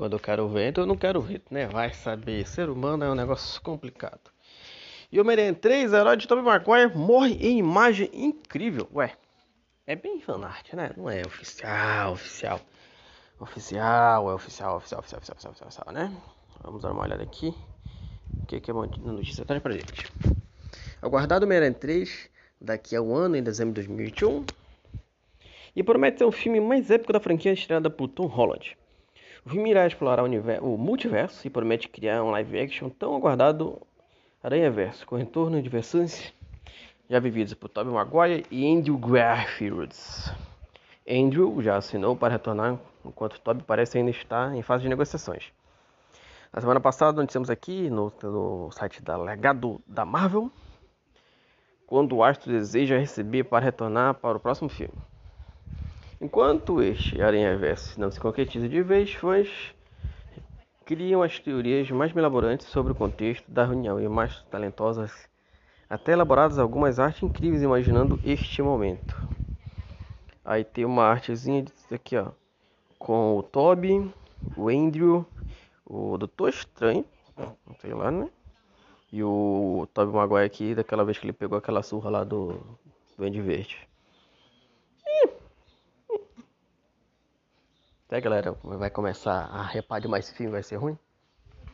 quando eu quero ver, então eu não quero ver, né? Vai saber, ser humano é um negócio complicado. E o Homem-Aranha 3, herói de Tobey Maguire, morre em imagem incrível. Ué, é bem fanart, né? Não é oficial, oficial. Oficial, é oficial, oficial, oficial, oficial, oficial, oficial, né? Vamos dar uma olhada aqui. O que, que a notícia traz pra gente? Aguardado Homem-Aranha 3 daqui a um ano, em dezembro de 2021. E promete ser o filme mais épico da franquia estreada por Tom Holland. O explorar o, universo, o multiverso e promete criar um live action tão aguardado Aranha Verso, com retorno de versões já vividas por Tobey Maguire e Andrew Garfield. Andrew já assinou para retornar, enquanto Tobey parece ainda estar em fase de negociações. Na semana passada, noticiamos aqui no, no site da Legado da Marvel, quando o astro deseja receber para retornar para o próximo filme. Enquanto este Aranha Verso não se concretiza de vez, fãs criam as teorias mais elaborantes sobre o contexto da reunião e mais talentosas, até elaboradas algumas artes incríveis imaginando este momento. Aí tem uma artezinha aqui, ó, com o Toby, o Andrew, o Doutor Estranho, sei lá, né? E o Toby Maguire aqui, daquela vez que ele pegou aquela surra lá do Duende Verde. Até galera, vai começar a repar de mais filme, vai ser ruim?